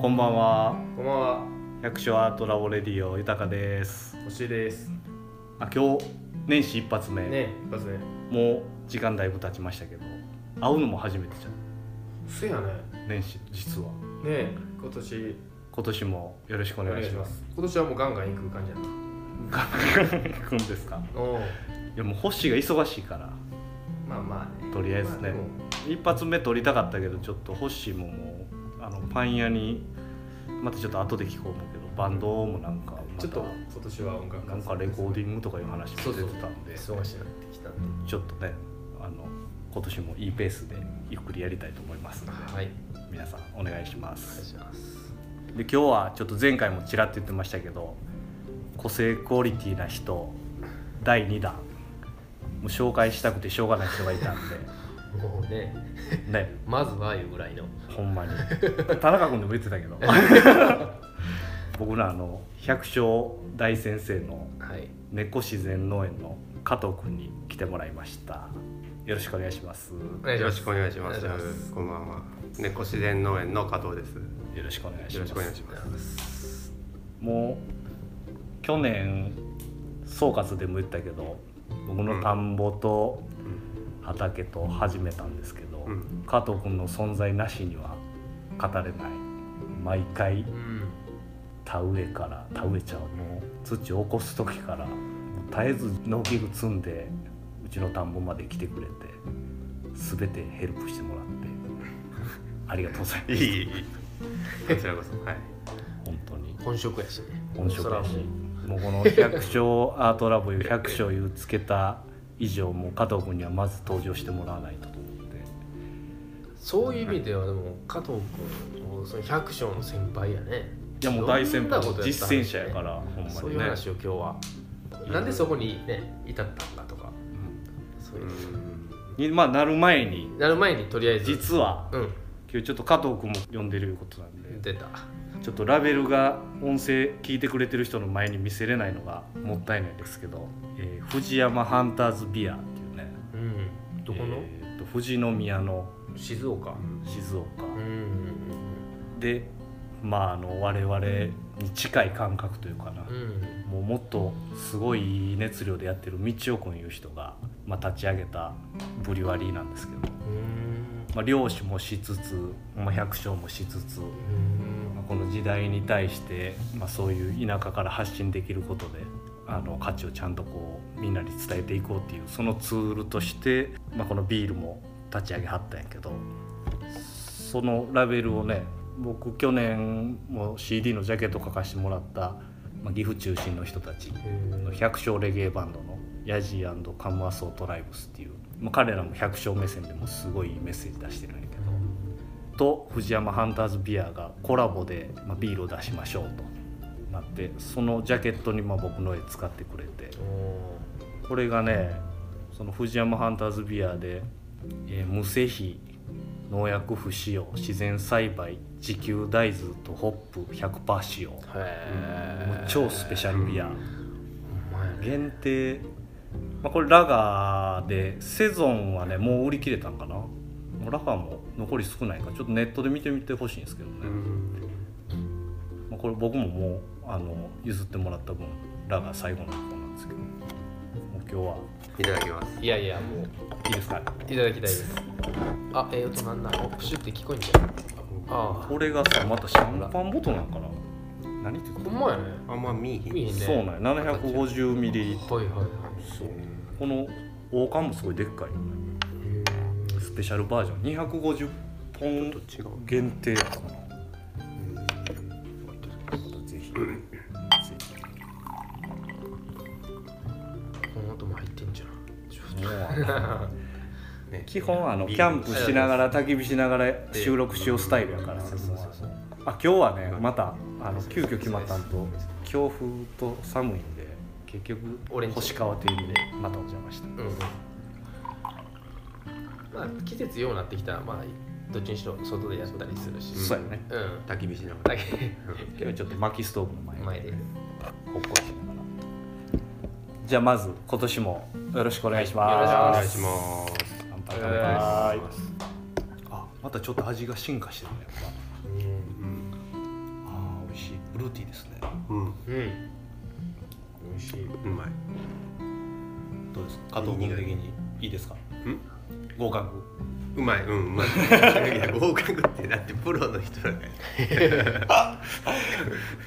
こんばんはこんばんは、百姓アートラボレディオ豊です星井です。あ今日年始一発目、ね、一発ね。もう時間だいぶ経ちましたけど会うのも初めてじゃんせやね。年始実はね、今年今年もよろしくおお願いします。今年はもうガンガン行く感じやな。行くんですか？おお。いやもう星が忙しいからまあまあね。とりあえずねまあ一発目撮りたかったけどちょっと星ももうあのパン屋にまたちょっと後で聞こう思うけどバンドもなんかちょっと今年は音楽なんかレコーディングとかいう話も出てたんで忙しくなってきたんで。ちょっとねあの今年もいいペースでゆっくりやりたいと思いますので、はい。皆さんお願いします。で今日はちょっと前回もちらっと言ってましたけど個性クオリティな人第2弾もう紹介したくてしょうがない人がいたんもうね、でね まずはいうぐらいの。ほんまに田中君でも言ってたけど 僕らあの百姓大先生のはい。猫自然農園の加藤君に来てもらいましたよろしくお願いします。よろしくお願いします。こんばんは。猫自然農園の加藤です。よろしくお願いしますよろしくお願いします。もう去年総括でも言ったけど僕の田んぼと畑と始めたんですけど、うん加藤君の存在なしには語れない毎回うん。田植えから田植えちゃうもう土を起こす時から絶えず農機具積んでうちの田んぼまで来てくれて全てヘルプしてもらってありがとうございますいい。こちらこそ。はい。本当に本職やしね。本職やしもうこの百姓アートラボいう百姓いうつけた以上もう加藤君にはまず登場してもらわないとと思ってそういう意味ではでも加藤君もその百姓の先輩やね。いやもう大先輩実践者やからほんまそういにねう話を今日は。なんでそこにね至ったんだとか。そういうう。にまあなる前になる前にとりあえず。実はうん。今日ちょっと加藤君も呼んでるいうことなんで出た。ちょっとラベルが音声聞いてくれてる人の前に見せれないのがもったいないですけど、えー藤山ハンターズビアっていうねうん。どこの？えーと富士宮の静岡。静岡、うん。でまああの我々に近い感覚というかな、うん。もうもっとすごい熱量でやってる道夫君いう人が、まあ、立ち上げたブリュワリーなんですけど、うん。まあ、漁師もしつつ、まあ、百姓もしつつ、うんまあ、この時代に対して、まあ、そういう田舎から発信できることであの価値をちゃんとこうみんなに伝えていこうっていうそのツールとして、まあ、このビールも立ち上げはったんやけどそのラベルをね僕去年も CD のジャケット書かせてもらった、まあ、岐阜中心の人たちの百姓レゲエバンドのヤジーカムアソートライブスっていう、まあ、彼らも百姓目線でもすごいメッセージ出してるんやと藤山ハンターズビアがコラボで、まあ、ビールを出しましょうとなってそのジャケットにまあ僕の絵使ってくれてこれがねその藤山ハンターズビアで、えー無施肥農薬不使用自然栽培自給大豆とホップ100%使用。う超スペシャルビア、ほん限定、まあ、これラガーでセゾンはねもう売り切れたんかな？ラガーも残り少ないからちょっとネットで見てみてほしいんですけどね、うん。まあ、これ僕ももうあの譲ってもらった分ラガー最後の方なんですけど。もう今日は。いただきます。いやいやもう。いいですか？いただきたいです。あええ音なんだ？おプシュって聞こえんじゃん。あこれがさまたシャンパンボトルなんかな？何ってほんまやね。あんま見えへん。いいね。そうなんや。750ミリはいはいはい。そう。この王冠もすごいでっかいよね。スペシャルバージョン。250本ちょっと違う。限定かな。ぜひ。ぜこの音も入ってんじゃん。ね基本あのキャンプしながら焚き火しながら収録しようスタイルやから。あ今日はねまたあの急遽決まったんと強風と寒いんで結局星川という意味でまたお邪魔したうんまあ季節ようなってきたらまあどっちにしろ外でやったりするし。そうやね。うん。焚き火しながだら。け。今日はちょっと薪ストーブの前で前で。ほっこりしながらじゃあまず今年もよろしくお願いします。よろしくお願いします。乾杯。乾杯あまたちょっと味が進化してるねやっぱ。うん。フルーティーですね。うん。うん。美味しい。うまい。どうですか？加藤君。的にいいですか？うん？合格。うまい。うんうまい。いや合格ってだってプロの人だから。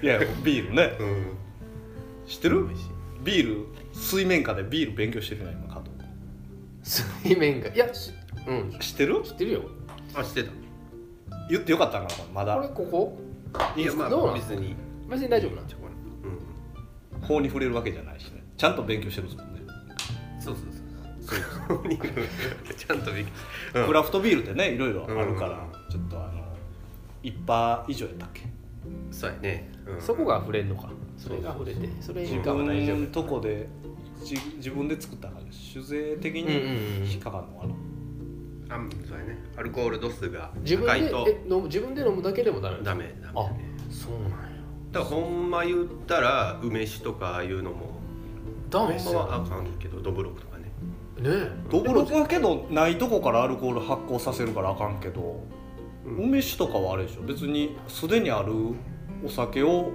いやビールね。うん。知ってる？ビール水面下でビール勉強してるね今加藤。水面がいやしうん。君知ってる？知ってるよ。あ知ってた。言ってよかったんかなまだ。これここ？いやまあ別に。別に大丈夫なんちょこうん。法に触れるわけじゃないしね。ちゃんと勉強してるんそうそうちゃん。とびっくりクラフトビールってねいろいろあるから、うんちょっとあの一杯以上やったっけ？そうやね、うん。そこが溢れんのか？それが溢れてそれ以下は大丈夫。自分とこでじ自分で作ったから酒税的に引っかかるのかな、あそうやね。アルコール度数が自分で高いと。え飲む自分で飲むだけでもダメダメダメだね。そうなんや。だからほんま言ったら梅酒とかああいうのもダメっすよ。ほんまはあかんけどドブロックとかねねどぶろくはけどないとこからアルコール発酵させるからあかんけど、うん。梅酒とかはあれでしょ。別にすでにあるお酒を、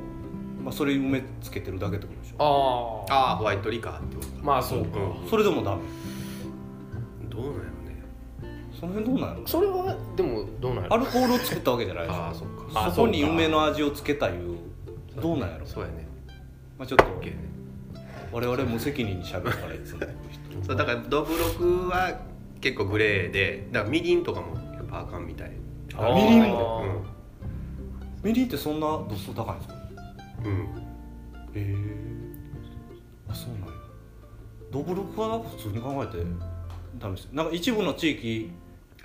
まあ、それに梅つけてるだけってことでしょ。ああああホワイトリカーってことか。まあそうか、うん。それでもダメ。どうなんやろね。その辺どうなのそれはでもどうなんやろ。アルコールを作ったわけじゃないでしょ。ああそっか。あそこに梅の味をつけたいうどうなんやろ？そうやね。まあ、ちょっとね。我々無責任にしゃべるからいつもそうだからドブロクは結構グレーでだからみりんとかもやっぱあかんみたい。あみりん？あもー。みりんってそんな度数高いんですか？うん、うえあそうなんや。ドブロクは普通に考えてダメですよ。なんか一部の地域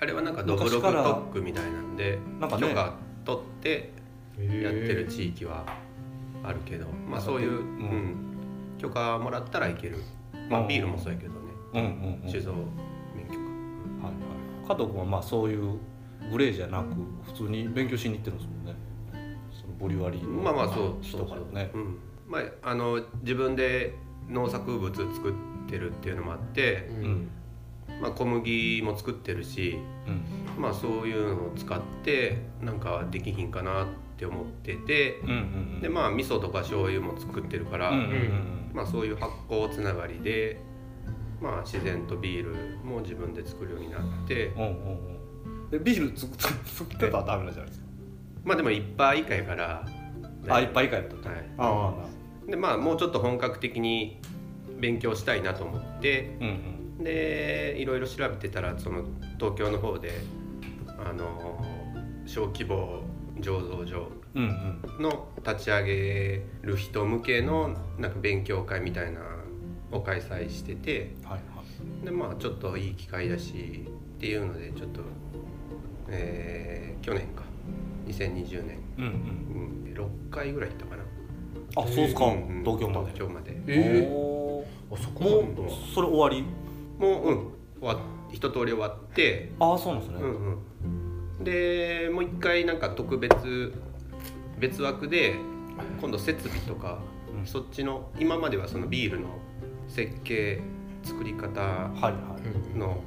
あれはなんかドブロク特昔から区みたいなんでなんかね。許可取ってやってる地域はあるけど、まあそういう、ううん。ん許可もらったらいける。まうん。あビールもそうやけど。ねうんうんうん。酒造免許かはいはい。加藤君はまあそういうグレーじゃなく普通に勉強しに行ってるんですもんね。そのボリュワリーのまあまあそう人そうからね。うん。まああの自分で農作物作ってるっていうのもあって、ううん。んまあ、小麦も作ってるしうん。まあそういうのを使ってなんかできひんかなって思っててうんうんうん。でまあ味噌とか醤油も作ってるから、うんうんうん。まあそういう発酵つながりでまあ自然とビールも自分で作るようになってうんうんうん。でビール作って作ってたらダメなんじゃないですか？まあでも1杯以下やからあいっぱい以下やった。とはい。あでまあもうちょっと本格的に勉強したいなと思ってあうんうん。でいろいろ調べてたらその東京の方であの小規模醸造所うんうん。の立ち上げる人向けのなんか勉強会みたいなのを開催しててはいはい。でまあちょっといい機会だしっていうのでちょっと、えー去年か。2020年、うん。うんうん、6回ぐらい行ったかな。あそうっすか。うん。東京まで。東京まで。えおあそこもうそれ終わり？もううん。終わ一通り終わって。ああそうなんですね。うんうん、でもう一回なんか特別別枠で今度設備とか、うん。そっちの今まではそのビールの設計作り方の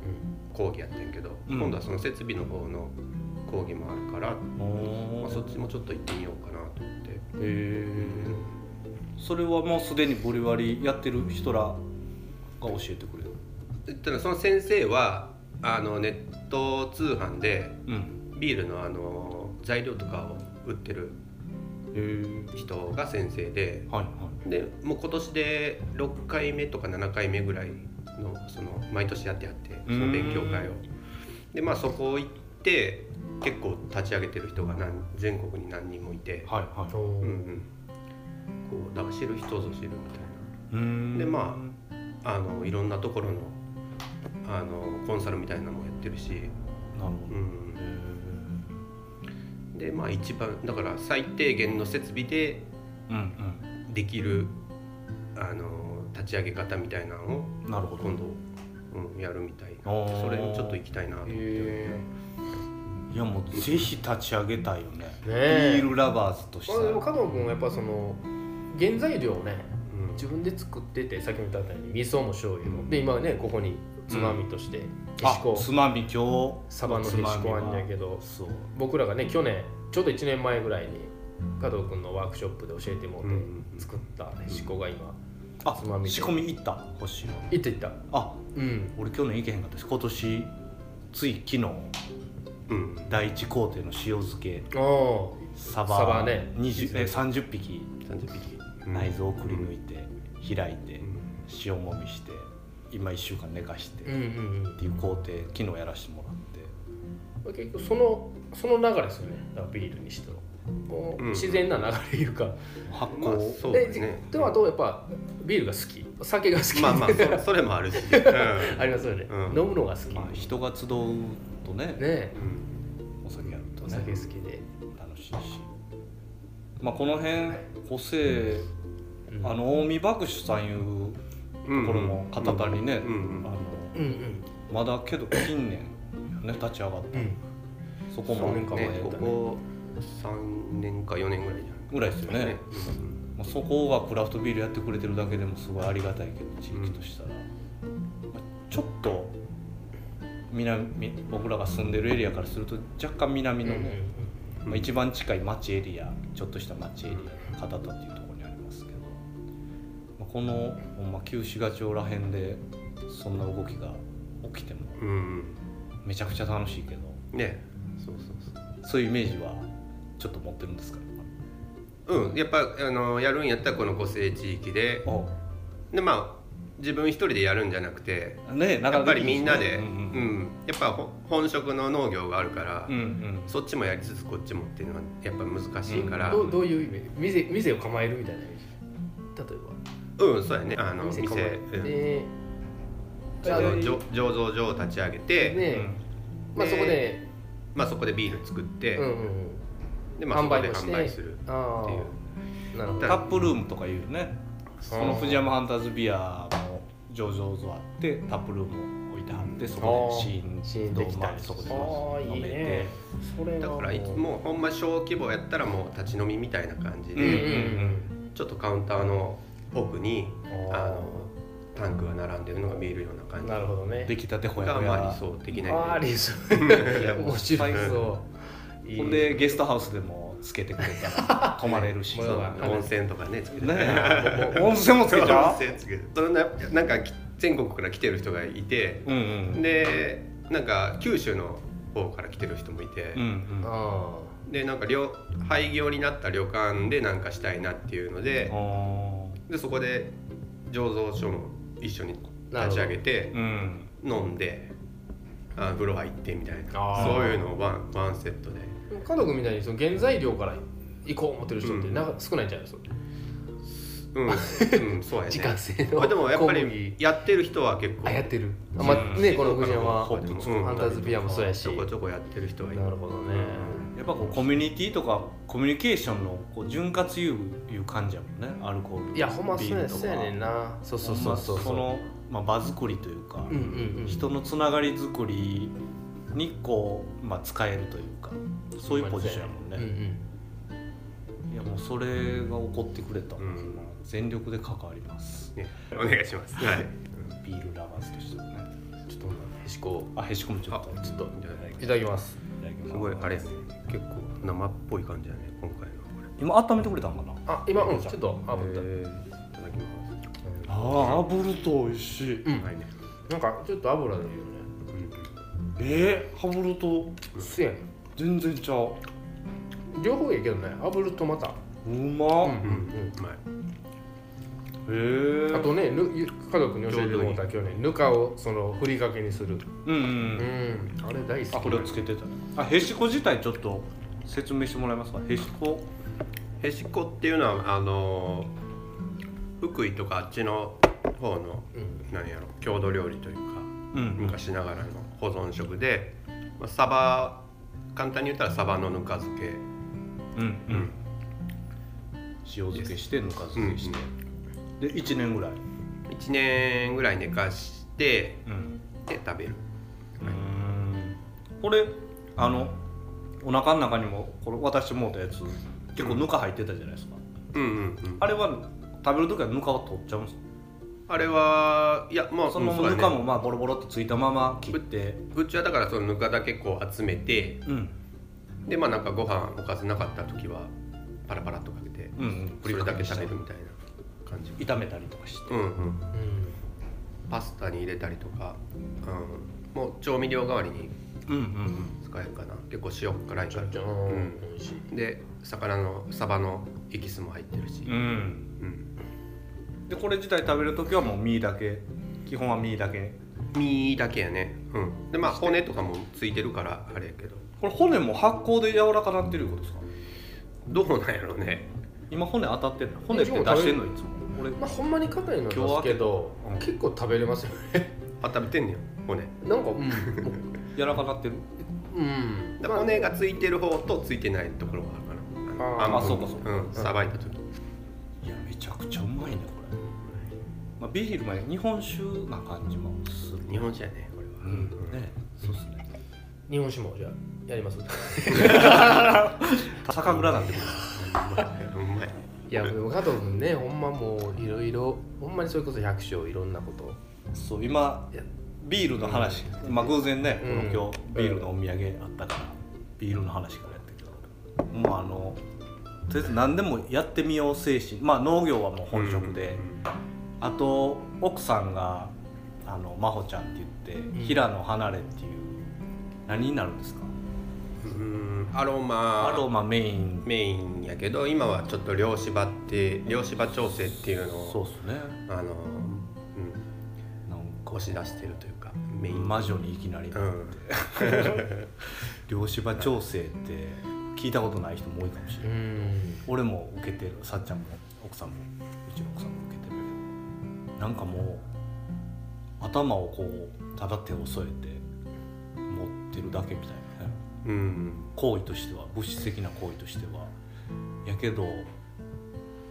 講義やってんけど、うん。今度はその設備の方の講義もあるから、おまあ、そっちもちょっと行ってみようかなと思って、へえそれはもうすでにボリワリやってる人らが教えてくれるでただその先生はあのネット通販でうん。ビールのあの材料とかを売ってる人が先生ではいはい。でもう今年で6回目とか7回目ぐらいのその毎年やってやってその勉強会を。でまあそこ行って結構立ち上げてる人が何全国に何人もいて、はいはい。うんうん、こうだから知る人ぞ知るみたいうーん。でまなあのいろんなところのあのコンサルみたいなのもやってるし、なるほど、うん、でまあ一番だから最低限の設備でうんうん。できるあの立ち上げ方みたいなのをなるほど。今度、うん、やるみたいな。それにちょっと行きたいなと思って、へいやもうぜひ立ち上げたいよね。ビールラバーズとして。まあでも加藤君はやっぱその原材料をねうん自分で作っててさっきも言ったように味噌も醤油も。で今はねここにつまみとしてへしあこつまみ今日サバのへしこあんやけどそう。僕らがね去年ちょうど1年前ぐらいに加藤君のワークショップで教えてもらうんって作ったへしこが今あつまみで。仕込み行った？星野行って行った。あうん。俺去年行けへんかったし今年つい昨日うん。第一工程の塩漬け。サバサバね。20え30匹。30匹内臓をくり抜いて開いてうん。塩もみして今1週間寝かしてっていう工程昨日やらせてもらって。うん結局そのその流れですよね。だからビールにしてもこううん。自然な流れいうか、発まあ酵そうでですね。でもあとやっぱビールが好き。酒が好き。まあまあそ それもあるし、うん。ありますよね、うん。飲むのが好き、まあ人が集うとねね。お酒やるとおね酒好きで、楽しいし。まあこの辺個性うんあの近江博士さんいううんところも片田にね、まだけど近年ね立ち上がった、うん。そこも。数年間ねここ3年か4年ぐらいじゃんぐらいですよね。まあ、そこがクラフトビールやってくれてるだけでもすごいありがたいけど地域としたら、まあちょっと南僕らが住んでるエリアからすると若干南のね、まあ、一番近い町エリアちょっとした町エリア片田っていうとこのほんま旧市街町らへんでそんな動きが起きてもうんうん。めちゃくちゃ楽しいけどね。そうそうそう。そういうイメージはちょっと持ってるんですか？うん、やっぱあのやるんやったらこの個性地域で。おでまあ自分一人でやるんじゃなくてねなかやっぱりみんなで、ううんうん。ん。やっぱほ本職の農業があるから、うんうん。そっちもやりつつこっちもっていうのはやっぱ難しいから、どうどういうイメージ店店を構えるみたいなイメージ？例えうんそうやね。あのば店構えうんて、あの醸醸造所を立ち上げて、ねまあでそこで、まあ、そこでビール作って、うんうんうん。でまあ、そこで販売もして。販売するあっていう。あなるほど。タップルームとかいうね。そこの藤山ハンターズビアも醸造所あってタップルームを置いてあってそこでシーンシーンできたりまあそこでああいい飲めて。ねそれはだからいつもほんま小規模やったらもう立ち飲みみたいな感じうんで、うん。ちょっとカウンターの奥にあのタンクが並んでるのが見えるような感じ。なるほどね。出来たてほやがほやまあ理想的なイメあ理想。いやもう 面白そういい。ほんでゲストハウスでもつけてくれたら泊まれるし。温泉とかねつけてねえ。温泉もつけちゃ温泉つけてそれななんかき全国から来てる人がいてううんうん。でなんか九州の方から来てる人もいて、うんうん。あでなんか旅廃業になった旅館でなんかしたいなっていうのであでそこで醸造所も一緒に立ち上げてーうん。飲んであ風呂入ってみたいな。そういうのをワンワンセットで。あ家族みたいにその原材料から行こう思ってる人ってうん。なんか少ないんじゃないですか、うん、うん、そうやね。自家製のまあでもやっぱりやってる人は結構あやってる。あまあねこの藤山ホップ作ったりとかハンターズビアもそうやし。ちょこちょこやってる人はいる。なるほどねやっぱこうコミュニティとかコミュニケーションのこう潤滑油いう感じやもんねアルコールいやほんまそうやビールとか。そうやねんなそうそうそう。そうその、まあ、場作りというか、うんうんうん。人のつながり作りにこう、まあ、使えるというかそういうポジションやもんね、うん。うんいやもうそれが起こってくれたら、うん。全力で関わります。ねお願いします。はい。ビールラバーズとしてはね。ちょっとへしこあへしこもちょっと。あちょっといただきますだきます。すごいあれ結構生っぽい感じだね今回の。こ今温めてくれたんかな？あ今うんちょっとれ炙った、えーいただきます。ああ炙ると美味しい。うん。はい。ねなんかちょっと油でいいよねえー、炙るとすやん全然ちゃう。両方いいけどね炙るとまた。うまっ、うん。うん。うまいあとねぬゆ家族に教えてもらった今日ねぬかをそのふりかけにする。うんうん、ううん、んあれ大好き。あこれをつけてた。ねあへしこ自体ちょっと説明してもらえますか？へしこ。へしこっていうのはあの福井とかあっちの方のうん。何やろ郷土料理というかうん。昔ながらの保存食で、まあ、サバ簡単に言ったらサバのぬか漬け。うんうん。塩漬けしてぬか漬けして、で1年ぐらい。1年ぐらい寝かしてうん。で食べる。うん。これあのお腹の中にもこれ渡してもらったやつ結構ぬか入ってたじゃないですか、うんうんうん。あれは食べる時はぬかを取っちゃうんですか？あれはいやまあそのぬかもまあボロボロってついたまま切って。うちはだからそのぬかだけこう集めてうん。でまあなんかご飯おかずなかった時はパラパラっとかけてうんうん。それだけ食べるみたいな感じ。炒めたりとかして。うんうん。うん。パスタに入れたりとか、うん、もう調味料代わりにうんうん使えるかな。結構塩辛いから。うん。美味しい。で魚のサバのエキスも入ってるし。うん、うん。うん、でこれ自体食べる時はもう身だけ。基本は身だけ。身だけやね。うん。でまあ骨とかもついてるからあれやけど。これ骨も発酵で柔らかなってるいうことですか？どうなんやろうね。今骨当たってんの？骨って出してんのいつも？俺まあほんまに硬いの今日ですけどうん結構食べれますよね。あ食べてんねん骨。なんかうん。柔らかなってる。うん。で骨がついてる方とついてないところがあるかな。あー。半分あそうかそうか。うんさばいた時。いやめちゃくちゃうまいねこれ、まあ、ビールもね日本酒な感じもする。日本酒やねこれは。うん。ね。そうっすね。日本酒もじゃあやります？酒蔵なんてくるうまいいやでも加藤君ねほんまもういろいろほんまにそれこそ百姓いろんなこと。そう今ビールの話、まあ偶然ね、うん。この今日ビールのお土産あったから、ビールの話からやったけど。もうあのとりあえず何でもやってみよう精神。まあ農業はもう本職で、あと奥さんがあの真帆ちゃんって言って、ん。平野離れっていう何になるんですか、うんアロマ。アロマメイン。メインやけど今はちょっと漁師場って漁師場調整っていうのをそうっすね。あの、うん、なんか。押し出してるというかメイン。魔女にいきなり。なうん。漁師場調整って聞いたことない人も多いかもしれない、ん。俺も受けてる。さっちゃんも奥さんもうちの奥さんも受けてるけど。なんかもう頭をこうただ手を添えて持ってるだけみたいなね。うん行為としては物質的な行為としては。やけど、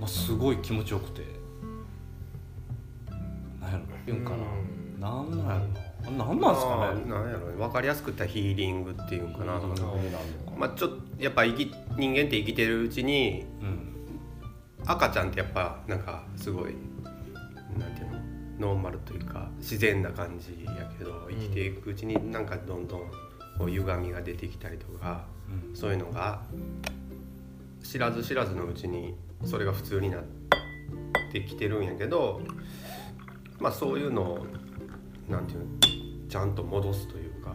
まあ、すごい気持ちよくて。なんやろ言うんかな、なんなんやろな。なんなんすかまあねなんやろ。ね分かりやすく言ったらヒーリングっていうかな、うん。まあちょっとやっぱ生き人間って生きてるうちにうん。赤ちゃんってやっぱなんかすごいなんていうのノーマルというか自然な感じやけど生きていくうちになんかどんどんこう歪みが出てきたりとか。うんそういうのが知らず知らずのうちにそれが普通になってきてるんやけどまあそういうのをなんていうのちゃんと戻すというか、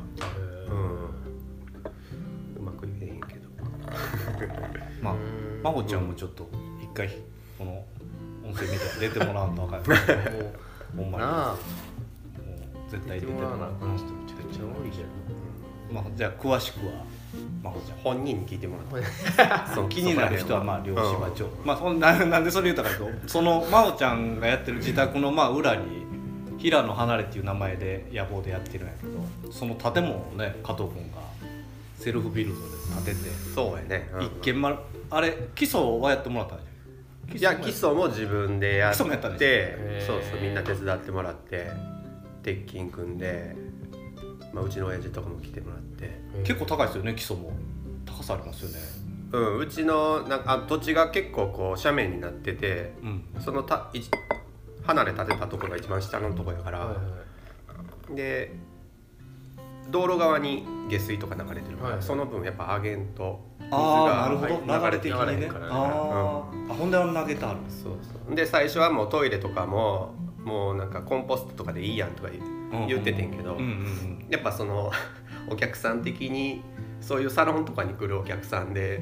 うん、うまく言えへんけど。まあうん。真帆ちゃんもちょっと一回この音声メディア出てもらわんと分かんない もうほんまに。もう絶対出てもらわなあかん人めちゃくちゃ多いじまあ、じゃあ詳しくは真帆ちゃん本人に聞いてもらって。気になる人はまあ漁師場うん。長、まあそんな なんでそれ言ったかとその真央ちゃんがやってる自宅のまあ裏に平野離れっていう名前で野望でやってるんやけどその建物をね加藤君がセルフビルドで建てて、そうやね、うん。一軒まるあれ基礎はやってもらったんじゃんい？や基礎も自分でやっ基礎もやったそうそうみんな手伝ってもらって鉄筋組んで、まあ、うちの親父とかも来てもらって。結構高いですよね基礎も。高さありますよね。うんうちのなんかあ土地が結構こう斜面になっててうん。そのたい離れ建てたところが一番下のところやから、はいはいで道路側に下水とか流れてるから、はいその分やっぱ上げんと水ああなるほがど、流れ的にね流れへんからね。あー。あほんであの投げてあるそうそう。で最初はもうトイレとかももうなんかコンポストとかでいいやんとか言言っててんけど、うんうんうん。やっぱそのお客さん的にそういうサロンとかに来るお客さんで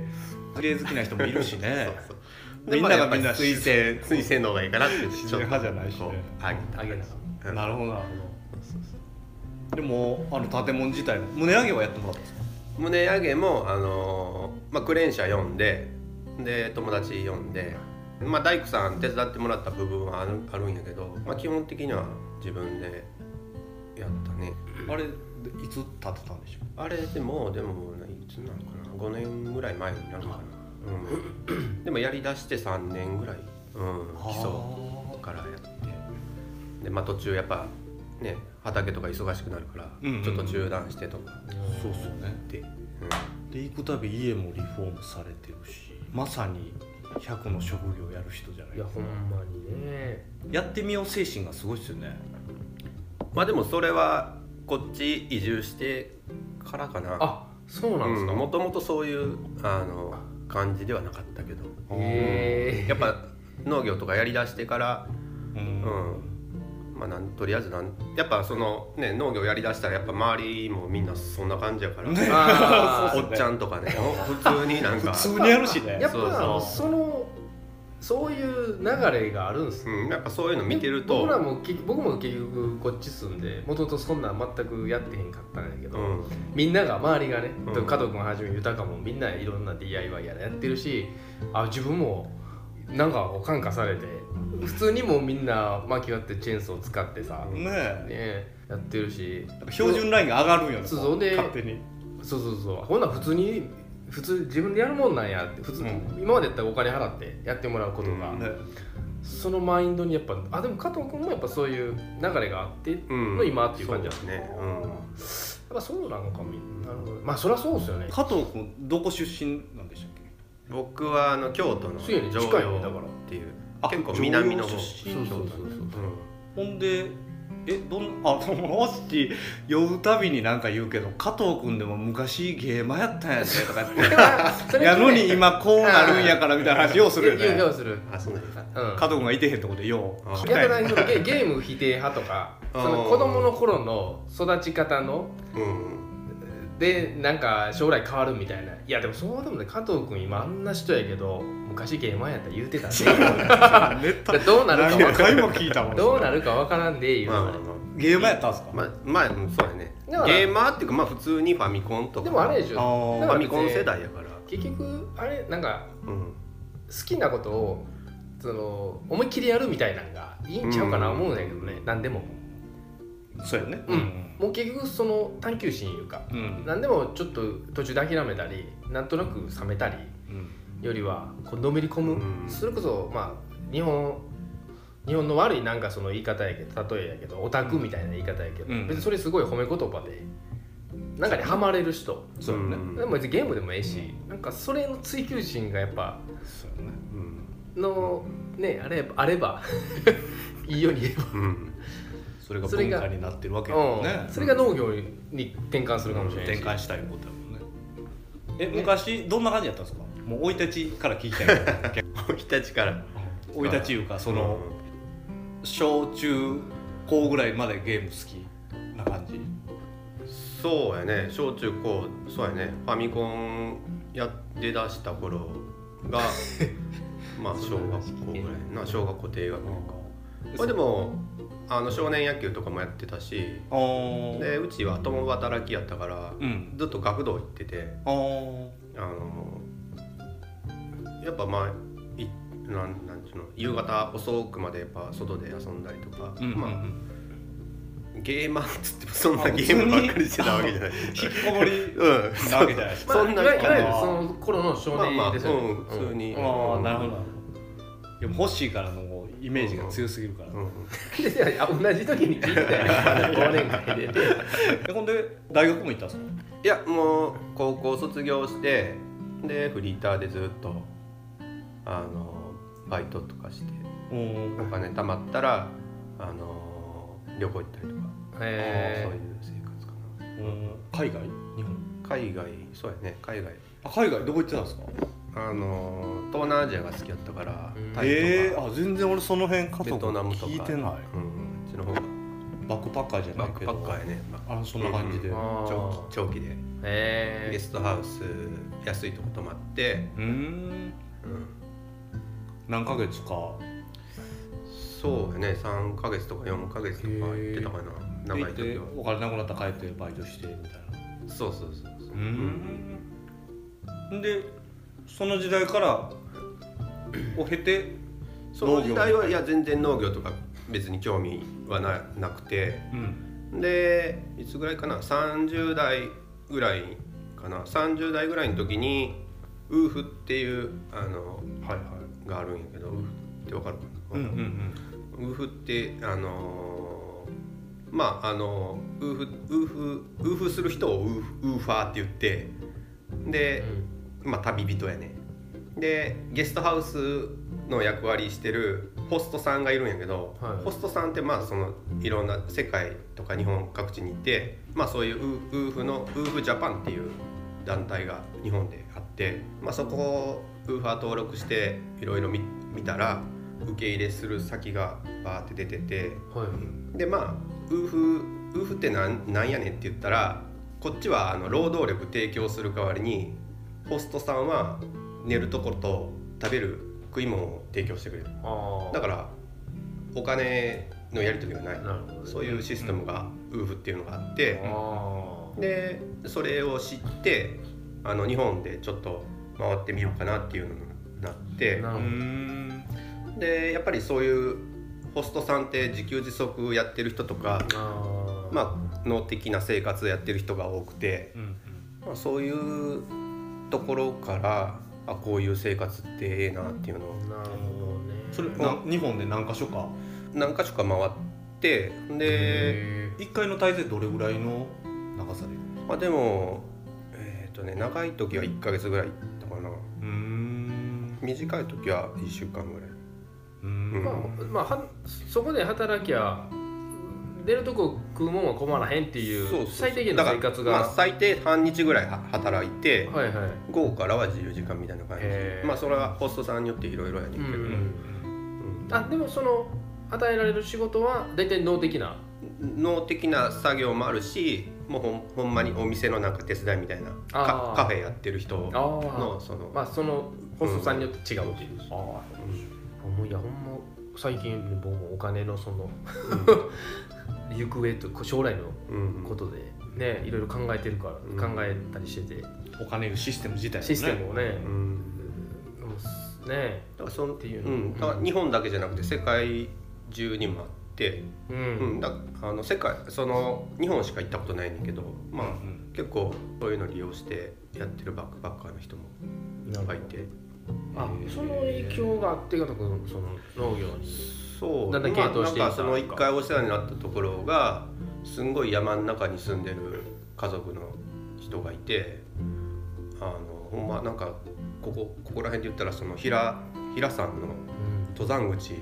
綺麗好きな人もいるしね。でみんまあやっぱりながみんな水性水性の方がいいかなって自然派じゃないしね。あげた。あげなうん。なるほど。なるほどでもあの建物自体も胸上げはやってもらったんですか？胸上げもあのーまあ、クレーン車呼んでで友達呼んで、まあ、大工さん手伝ってもらった部分はあるあるんやけど、まあ、基本的には自分でやったね。あれでいつ建てたんでしょあれでもでもいつなのかな？5年ぐらい前になるのかな、うん、でもやりだして3年ぐらい、うん、基礎からやって。で、まあ、途中やっぱね畑とか忙しくなるからうんうんうん。ちょっと中断してとか。そうっすよね。で、で行くたび家もリフォームされてるしまさに100の職業やる人じゃないいやほんまにね。やってみよう精神がすごいっすよね。まあでもそれはこっち移住してからかな。あそうなんですか、もともとそういうあの考感じではなかったけど。へえやっぱ農業とかやりだしてからううん。んまあなんとりあえずなんやっぱそのね農業やりだしたらやっぱ周りもみんなそんな感じやから、あ おっちゃんとか ね。普通になんか。普通にやるしね。ーやっぱそうそう。そのそういう流れがあるんですうん、やっぱそういうの見てると。僕らも結僕も結局こっち住んでもともとそんなん全くやってへんかったんやけど、うん。みんなが周りがね、うん。加藤君はじめ豊もみんないろんな DIY やらやってるしあ自分もなんかお感化されて普通にもうみんな巻き割ってチェーンソー使ってさ、うんねえねやってるし。標準ラインが上がるんよねそうそう。で勝手に。そうそうそう。ほんなら普通に普通自分でやるもんなんやって普通、うん。今までやったらお金払ってやってもらうことが、うん。ね。そのマインドにやっぱあでも加藤君もやっぱそういう流れがあってうん。の今っていう感じですね、うん。やっぱそうなのかみな。るほど。まあそりゃそうですよね。加藤君どこ出身なんでしたっけ？僕はあの京都のそうやね城近いね陽だから。っていうあ結構南の方。城陽出身そうそうそうほんでえどんあ もし呼ぶたびになんか言うけど加藤君でも昔ゲーマーやったんやでとか言って。やのに今こうなるんやからみたいな話ようするよね。うするあそうなんやうん加藤君がいてへんとこでようあ逆にそのゲゲーム否定派とかその子供の頃の育ち方のうんでなんか将来変わるみたいな。いやでもそうでもね加藤君今あんな人やけど昔ゲーマーやったら言うてた んで どうなるか何分からん。回も聞いたもん。どうなるか分からんで言うまあまあ。ゲーマーやったんすか？あまあまあうんそうやね。ゲーマーっていうかまあ普通にファミコンとか。でもあれでしょ。ファミコン世代やから。結局あれなんかうん。好きなことをその思いっきりやるみたいなのがいいんちゃうかな思うんだけどね、何でも。そうやね。うんもう結局その探求心いうかうん。何でもちょっと途中で諦めたりなんとなく冷めたりうん。よりはこうのめり込む、うん。それこそまあ日本日本の悪いなんかその言い方やけど例えやけどオタクみたいな言い方やけど、うん。別にそれすごい褒め言葉でなんかにハマれる人。そうやね。ん。でも別にゲームでもええしなんかそれの追求心がやっぱそうやね。うんのねあれあれば いいように言えば。うんそれが文化になってるわけだもんね。うん、それが農業に転換するかもしれないし、転換したいことだもんね。え昔どんな感じやったんですか？もう生い立ちから聞きたい 生い立ちから。生い立ちいうかその小中高ぐらいまでゲーム好きな感じ？そうやね。小中高そうやね。ファミコンやって出した頃が まあ小学校ぐらいな。小学校低学年かまあでもあの少年野球とかもやってたしでうちは共働きやったからうん。ずっと学童行っててあのやっぱまあいなんなんちゅうの夕方遅くまでやっぱ外で遊んだりとか、うんうんうん。まあゲーマーっつってもそんなゲームばっかりしてたわけじゃない。引きこもりうん。なわけじゃないですか。まあ、そんないわゆるいわゆるあーその頃の少まあまあ、年ですよね、うん、普通に、ああなるほど。でも欲しいからのもうイメージが強すぎるから、うん でいや同じ時に聞いて。たよ忘年会ででえほんで大学も行ったんですかいやもう高校卒業してでフリーターでずっとあのバイトとかしてうん。お金貯まったらあの旅行行ったりとか、えそういう生活か海外？日本？な海外そうやね。海外。あ海外？どこ行ってたんですか？あの東南アジアが好きやったからうん。タイとか、えー、あ全然俺その辺加藤ベトナムとか。聞いてない。うん、うちの方が。バックパッカーじゃなバックパッカーやね。あそんな感じで。う長期長期で。ゲストハウス安いとこ泊まって、ーん。うん、何ヶ月か？そうやね。3ヶ月とか4ヶ月とか行ってたかな。長いで行って時はお金なくなったら帰ってバイトしてみたいな。そうそうそうそう。うん。でその時代からを経てその時代はいや全然農業とか別に興味はななくて。うん。でいつぐらいかな？30代ぐらいかな。30代ぐらいの時にウーフっていうあのはいはい。があるんやけどウーフってわかるかうんな、うん。ウーフってあのーまああのウーフウーフウーフする人をウーフウーファーって言ってで、まあ旅人やね。でゲストハウスの役割してるホストさんがいるんやけど、はい。ホストさんってまあそのいろんな世界とか日本各地にいてまあそういうウーフのウーフジャパンっていう団体が日本であっって、まあ、そこをウーファー登録していろいろ見見たら受け入れする先がバーって出ててはい。でまあウーフウーフってなんなんやねんって言ったらこっちはあの労働力提供する代わりにホストさんは寝るところと食べる食い物を提供してくれる。だからお金のやり取りがない。ね。そういうシステムがウーフっていうのがあってでそれを知ってあの日本でちょっと回ってみようかなっていうのになってでやっぱりそういうホストさんって自給自足やってる人とかまあ脳的な生活やってる人が多くて、うん。まあ、そういうところからあこういう生活ってええなっていうのを。なるほどね。それな日本で何か所か？何か所か回ってで、へ一回の滞在どれぐらいの長さで？まあ、でもえっ、とね長い時は1ヶ月ぐらい行ったかな。うん。短い時は1週間ぐらい。うん。ーまあまあはそこで働きゃ出るとこ食うもんは困らへんっていう最低限の生活が。最低半日ぐらいは働いて、はいはい。午後からは自由時間みたいな感じ。まあそれはホストさんによっていろいろやねんけど、うんうんあでもその与えられる仕事は大体脳的な？脳的な作業もあるしもうほんほんまにお店のなんか手伝いみたいなカカフェやってる人のその、まあそのホストさんによって違うっていう、ああうん。もういやほんま最近僕もお金のその 行方と将来のうんことでねいろいろ考えてるから、うん。考えたりしてて。お金のシステム自体もね。システムをねう、んうんね。だからそんっていうの。うん、だから日本だけじゃなくて世界中にもあって、ううん。ん、だあの世界その日本しか行ったことないねんだけどまあ、うん結構そういうの利用してやってるバックパッカーの人もいっぱいいて。あその影響があってその農業にそう。だんだん系統してその一回お世話になったところがすんごい山の中に住んでる家族の人がいてあのほんまなんかここここら辺で言ったらその平平山の登山口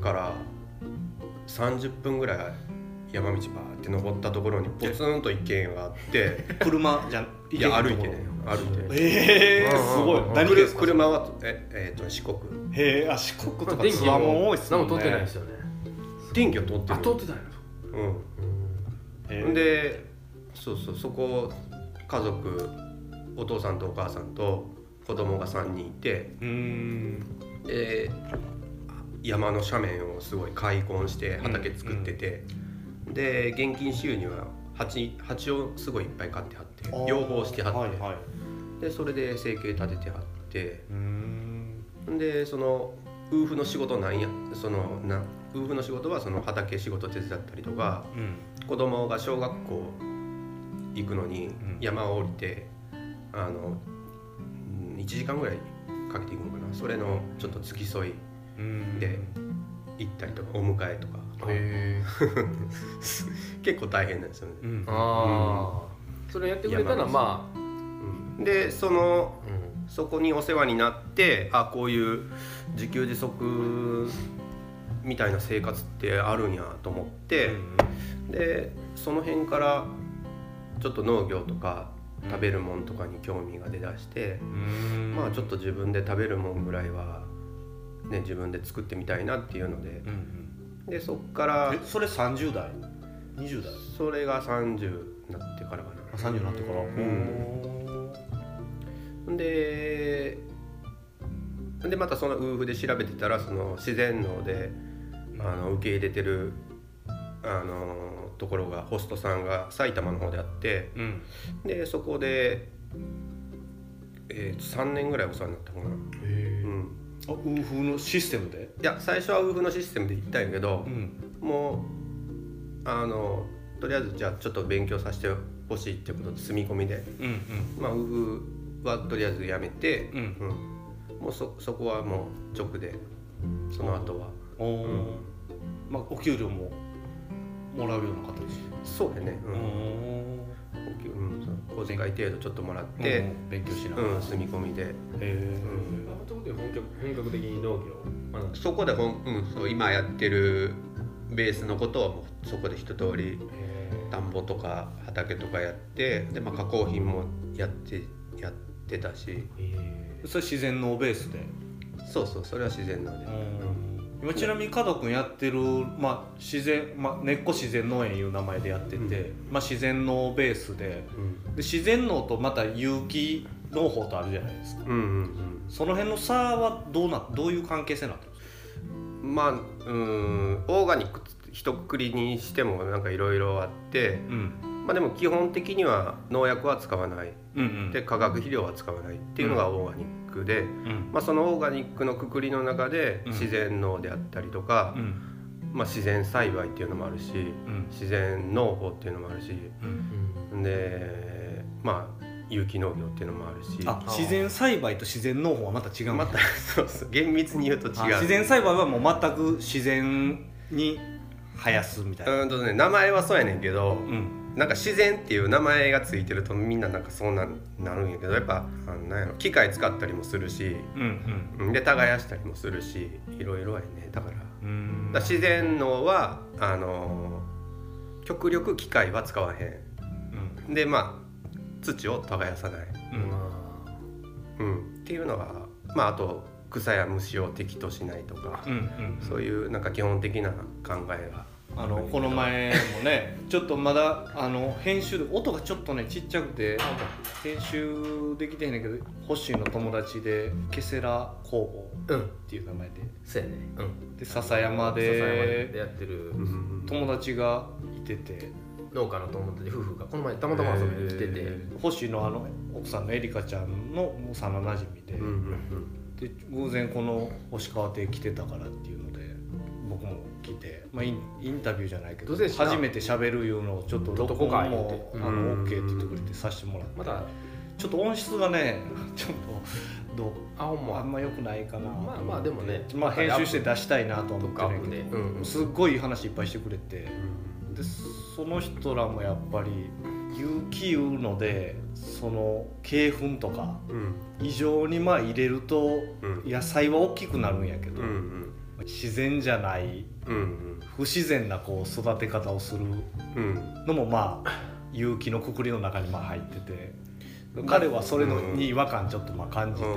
から30分ぐらい山道バーって登ったところにポツンと一軒家があって 車じゃいや歩いてね歩いてええうんすごい。何ですか？車はええーと四国。へえあ四国とか電気も多いっすもんね。何も取ってないですよね。電気を通ってる。あ取ってないの？うんでそうそうそこ家族お父さんとお母さんと子供が3人いて。うーん。で山の斜面をすごい開墾して畑作ってて、で現金収入は蜂蜂をすごいいっぱい飼ってはって養蜂してはって、はいはい。でそれで生計立ててはって。うーん。でそのウーフの仕事なんや。そのなウーフの仕事はその畑仕事手伝ったりとかうん。子供が小学校行くのにん。山を降りて、あのうん1時間ぐらいかけていくのかな。それのちょっと付き添いうん。で行ったりとかお迎えとか。結構大変なんですよね、うん。ああそれやってくれたらまあうん。でそのうん。そこにお世話になってあこういう自給自足みたいな生活ってあるんやと思って、でその辺からちょっと農業とか食べるもんとかに興味が出だして、うん。まあちょっと自分で食べるもんぐらいは、ね、自分で作ってみたいなっていうのでうんでそっからえそれ30代？20代？それが30になってからかあ30になってから。ん。なででまたそのウーフで調べてたらその自然農であの受け入れてるあのところがホストさんが埼玉の方であってうん。でそこで、えーと3年ぐらいお世話になったかな、へうん、あウーフのシステムで？いや最初はウーフのシステムで行ったんやけどう、ん。もうあのとりあえずじゃあちょっと勉強させてほしいってことで住み込みで、うんまあ、ウーフはとりあえずやめて、うん。うん。もうそそこはもう直で。その後は。おお、うん。まあお給料ももらうような形。そうだね、おうんうん。そう小遣い程度ちょっともらって、うん勉強しな。がら、うん、住み込みで、へえあとで本格本格的に農業そこでほん、うん、そう今やってるベースのことをもうそこで一通り田んぼとか畑とかやってで、まあ、加工品もやってやっってたし。それ自然農ベースで？そうそうそれは自然農で、今ちなみに加藤君やってる、まあ、自然、まあ、根っこ自然農園いう名前でやってて、うまあ、自然農ベースで。で自然農とまた有機農法とあるじゃないですか。うんうんうん。その辺の差はどうなどういう関係性になってるんですか？まあうんオーガニック一括りにしてもなんかいろいろあって、うん。まあ、でも基本的には農薬は使わない。うんうん。で化学肥料は使わないっていうのがオーガニックで、うん。まあ、そのオーガニックのくくりの中でうん。自然農であったりとか、うん。まあ、自然栽培っていうのもあるしうん。自然農法っていうのもあるしうん。でまあ有機農業っていうのもあるし。あ自然栽培と自然農法はまた違うまたそうそう厳密に言うと違う。あ自然栽培はもう全く自然に生やすみたいな。うんとね名前はそうやねんけど、うん。なんか自然っていう名前がついてるとみんななんかそうななるんやけどやっぱあのなんやろ機械使ったりもするしうんうん。で耕したりもするしいろいろやね。だからうんうん。だから自然農はあのー極力機械は使わへうんん。でまあ土を耕さない、うん。うん、っていうのがまああと草や虫を敵としないとか、うんうんそういうなんか基本的な考えがあのこの前もね ちょっとまだあの編集で音がちょっとねちっちゃくて編集できてへんねんけどホッシーの友達でケセラ工房うんっていう名前で。そうやね。うん。で笹山笹山ででやってる。うん。友達がいてて。農家の友達夫婦が。この前たまたま遊びに来てて。えーホッシーのあの奥さんのエリカちゃんの幼なじみで,、うんうんで偶然この星川邸来てたからっていうので僕も来て、まあ、インインタビューじゃないけど初めて喋るいうのをちょっと録音どこかもて。あのうん。OK って言ってくれてさせてもらって。またちょっと音質がね ちょっとどうあほんまあんま良くないかなまあまあでもね。まあ編集して出したいなとは思ってるんやけどすっごいいい話いっぱいしてくれて。でその人らもやっぱり有機いうのでその鶏粉とかうん。異常にまあ入れるとうん。野菜は大きくなるんやけど、自然じゃないうん。不自然なこう育て方をするうん。のもまあ有機のくくりの中にまあ入ってて彼はそれのうんに違和感ちょっとまあ感じて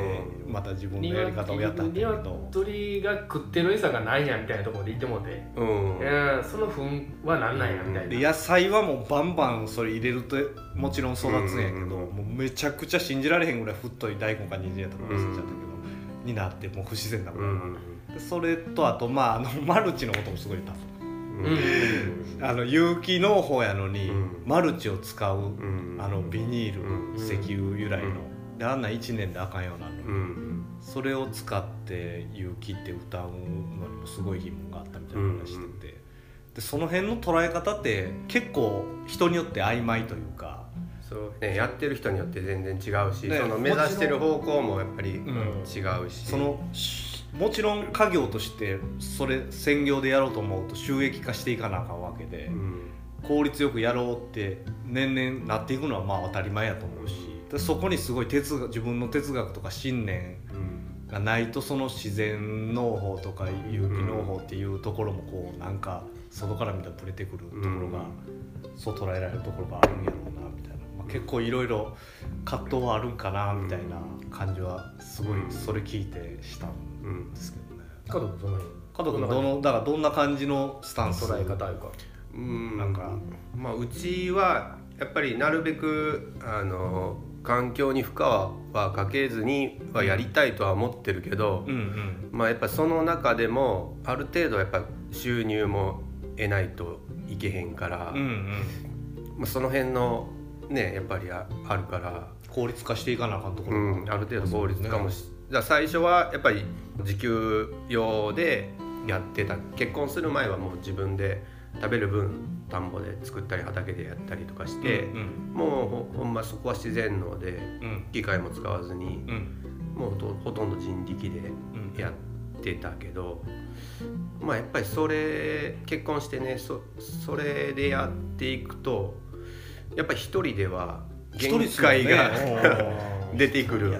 うん。また自分のやり方をやったんだけど鶏が食ってる餌がないやみたいなところで言ってもうて。うん。うんその糞はなんなんやみたいな。で野菜はもうバンバンそれ入れるともちろん育つんやけど、うん。もうめちゃくちゃ信じられへんぐらい太い大根か人参やったか忘れちゃったけど、になってもう不自然なものが、うん。でそれとあとまああのマルチのこともすごい多分。うんあの有機農法やのに、うん。マルチを使う、うん。あのビニール、うん。石油由来の、うん。であんな1年であかんようなのそれを使って有機って歌うのにもすごい疑問があったみたいな話してて、でその辺の捉え方って結構人によって曖昧というか、そうねやってる人によって全然違うし、ね。その目指してる方向もやっぱり違ん。うし、そのしもちろん家業としてそれ専業でやろうと思うと収益化していかなあかんわけで、うん。効率よくやろうって年々なっていくのはまあ当たり前やと思うしでそこにすごい哲学自分の哲学とか信念うんがないとその自然農法とか有機農法っていうところもこうなんか外から見たらブレてくるところが、そう捉えられるところがあるんやろうなみたいな、まあ、結構いろいろ葛藤はあるんかなみたいな感じはすごいそれ聞いてしたんですけどね。加藤君その加藤君どのだからどんな感じのスタンス捉え方あるか。うん。なんかまあうちはやっぱりなるべくあの環境に負荷はかけずにはやりたいとは思ってるけど、うんうん。まあやっぱその中でもある程度やっぱ収入も得ないといけへんから、うんうん。まあ、その辺のねやっぱりああるから、効率化していかなあかんとこうろん、ある程度効率化もし、だから最初はやっぱり自給用でやってた。結婚する前はもう自分で食べる分田んぼで作ったり畑でやったりとかして、うんもうほほんまそこは自然農でうん。機械も使わずにうん。もうほとほとんど人力でうんやってたけど、まあやっぱりそれ結婚してねそそれでやっていくとやっぱり一人では限界が、出てくる。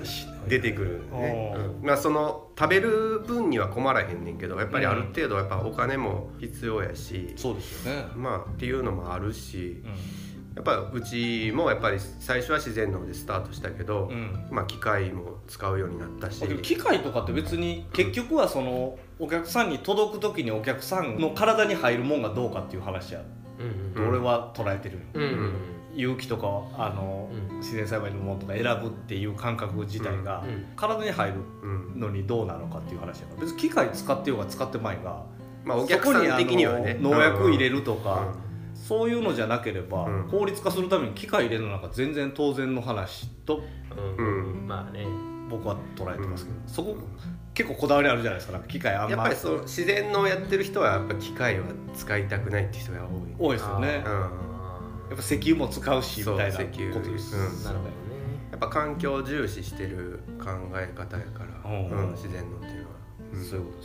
出てくるね、うん。まあその食べる分には困らへんねんけどやっぱりある程度やっぱお金も必要やし、そうですよね、まあっていうのもあるし。やっぱうちもやっぱり最初は自然農でスタートしたけど、うん。まあ機械も使うようになったし。機械とかって別に結局はそのお客さんに届く時にお客さんの体に入るもんがどうかっていう話や、うんうん。俺は捉えてるよ。うんうん有機とかあの、うん。自然栽培のものとか選ぶっていう感覚自体が、うんうん。体に入るうんのにどうなのかっていう話やから。別に機械使ってようが使ってまいがまあお客さん的にはね。農薬入れるとか、うん。そういうのじゃなければ、うん。効率化するために機械入れるのなんか全然当然の話とうんうん。まあね。僕は捉えてますけど、うん。そこ結構こだわりあるじゃないですか。か機械あんまやっぱりそう自然農やってる人はやっぱ機械は使いたくないって人が多い多いですよね。あやうん。っぱ石油も使うしみたいなことです、うんなるほどねやっぱ環境重視してる考え方やから、うん。うん自然農っていうのは、うん。そういうこと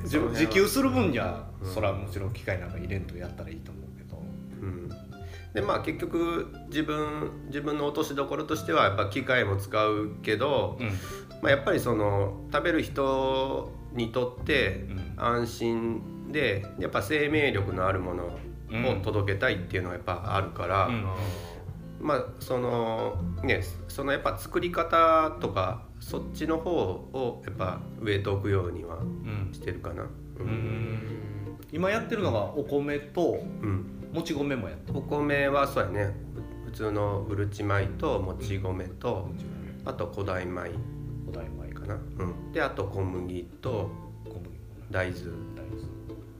ですね。そ自給する分には、うん。それはもちろん機械なんか入れんとやったらいいと思うけど。うん。でまあ結局自分自分の落としどころとしてはやっぱ機械も使うけど、うんまあ、やっぱりその食べる人にとってうん。安心でやっぱ生命力のあるものを届けたいっていうのはやっぱあるから、うん。まあそのねそのやっぱ作り方とかそっちの方をやっぱ植えておくようにはうん。してるかな。今やってるのがお米とうん。もち米もやってる。お米はそうやね。ふ普通のうるち米ともち米とあと古代米古代米かな、うん、であと小麦と小麦大豆。大豆。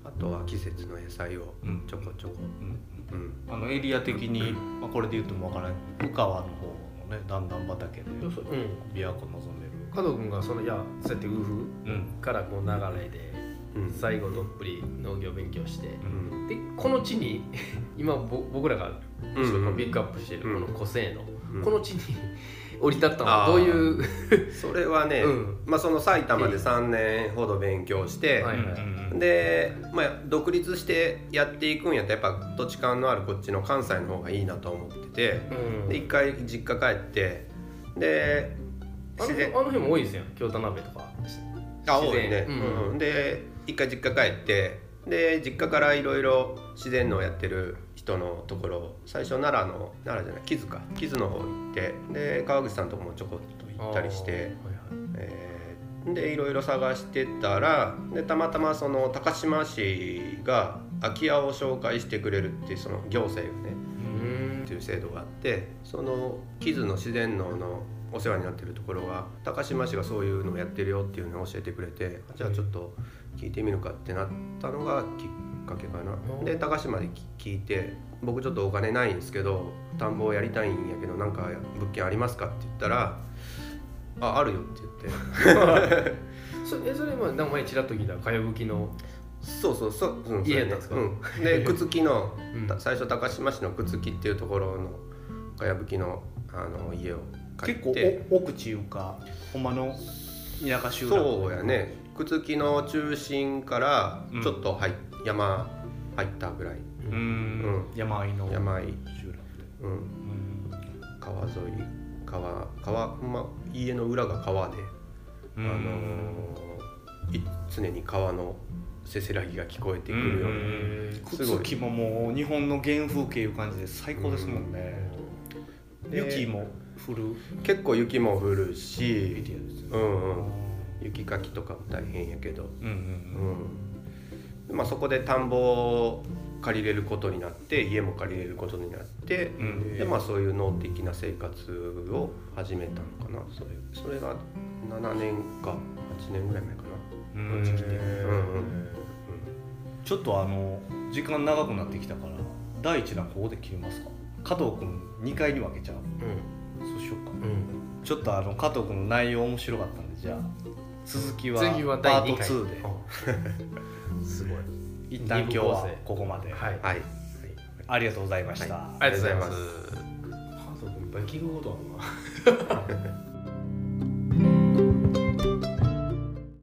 あとは季節の野菜をうん。ちょこちょこ、うん。うん。あのエリア的に、まあ、これで言ってもわからない深川の方のね段々畑でそうそう。うん。琵琶湖望める。加藤君がそのいやそうやってウーフうん。からこう流れでうん。最後どっぷり農業勉強してうん。でこの地に今ぼ僕らがうんちょっとピックアップしているうん。この個性のうん。この地に降り立ったのはどういう？それはね、うん。まあ、その埼玉で3年ほど勉強して、で、まあ、独立してやっていくんやったらやっぱ土地勘のあるこっちの関西の方がいいなと思っててうん。で一回実家帰ってであの自然あの辺も多いですよ京都鍋とか。あ多いね、うん。うん。で一回実家帰ってで実家からいろいろ自然農やってる人のところ最初奈良の奈良じゃない木津か。木津の方行ってで川口さんとこもちょこっと行ったりして、はいはい。えーでいろいろ探してたらでたまたまその高島市が空き家を紹介してくれるっていうその行政がねうん。っていう制度があってその木津の自然農のお世話になってるところが高島市がそういうのをやってるよっていうのを教えてくれてじゃあちょっと聞いてみるかってなったのがきっかけかな。うん。で高島で聞いて僕ちょっとお金ないんですけど田んぼをやりたいんやけどなんか物件ありますかって言ったら「ああるよ」って言って。そえそれもなんか前ちらっと聞いたかやぶきのそうそうそう、うん、家やったんですか？うん、で 朽木の、うん。た最初高島市の朽木っていうところのかやぶきのあの家を借結構りてお奥地いうかほんまの田舎集落。そうやね朽木の中心からうん。ちょっと入、山入ったぐらい。うん。うん。山あいの。山あい、集落で。うん、うん。川沿い川川、ま家の裏が川で、あのーい常に川のせせらぎが聞こえてくるような、すごい。草木ももう日本の原風景いう感じで最高ですもんね、で雪も降る。結構雪も降るエしうんうん雪かきとかも大変やけど、うんうんうん。まあ、そこで田んぼを借りれることになって家も借りれることになって、うん。でまあ、そういう農的な生活を始めたのかな。それそれが7年か8年ぐらい前かな。うん。うんうん。ちょっとあの時間長くなってきたから第一弾ここで切りますか。加藤君2回に分けちゃう。そうしようか。うんうん。ちょっとあの加藤君の内容面白かったんでじゃあ続きは次はパ第2ート回。2で。う んすごい。一旦今日はここまで、はい。はい、ありがとうございました、はありがとうございます。ありがとうござい加藤君いっぱい聞くことあるな